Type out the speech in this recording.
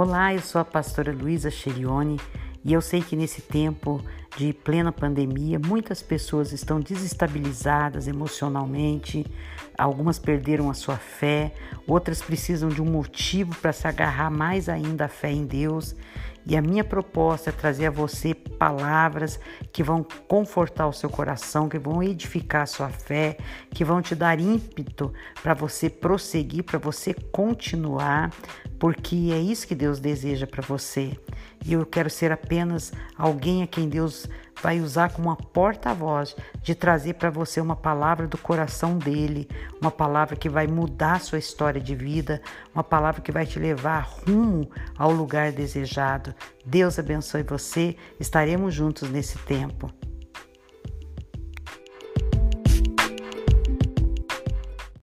Olá, eu sou a pastora Luísa Cherione e eu sei que nesse tempo de plena pandemia, muitas pessoas estão desestabilizadas emocionalmente, algumas perderam a sua fé, outras precisam de um motivo para se agarrar mais ainda à fé em Deus. E a minha proposta é trazer a você palavras que vão confortar o seu coração, que vão edificar a sua fé, que vão te dar ímpeto para você prosseguir, para você continuar, porque é isso que Deus deseja para você. E eu quero ser apenas alguém a quem Deus vai usar como uma porta-voz de trazer para você uma palavra do coração dele, uma palavra que vai mudar sua história de vida, uma palavra que vai te levar rumo ao lugar desejado. Deus abençoe você, estaremos juntos nesse tempo.